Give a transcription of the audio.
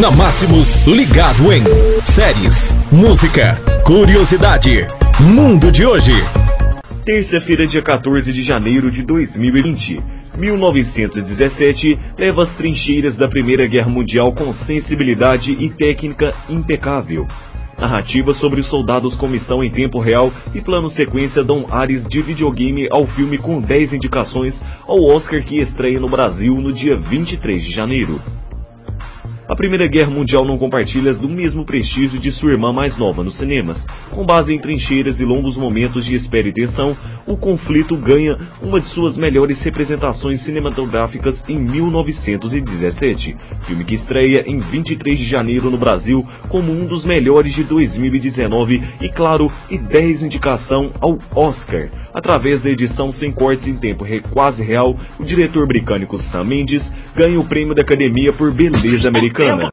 Na Máximos, ligado em séries, música, curiosidade, mundo de hoje. Terça-feira, dia 14 de janeiro de 2020. 1917 leva as trincheiras da Primeira Guerra Mundial com sensibilidade e técnica impecável. Narrativa sobre os soldados com missão em tempo real e plano sequência dão ares de videogame ao filme com 10 indicações ao Oscar que estreia no Brasil no dia 23 de janeiro. A Primeira Guerra Mundial não compartilha do mesmo prestígio de sua irmã mais nova nos cinemas. Com base em trincheiras e longos momentos de espera e tensão, o conflito ganha uma de suas melhores representações cinematográficas em 1917, filme que estreia em 23 de janeiro no Brasil como um dos melhores de 2019 e, claro, e 10 indicação ao Oscar. Através da edição sem cortes em tempo quase real, o diretor britânico Sam Mendes ganha o prêmio da Academia por Beleza Americana.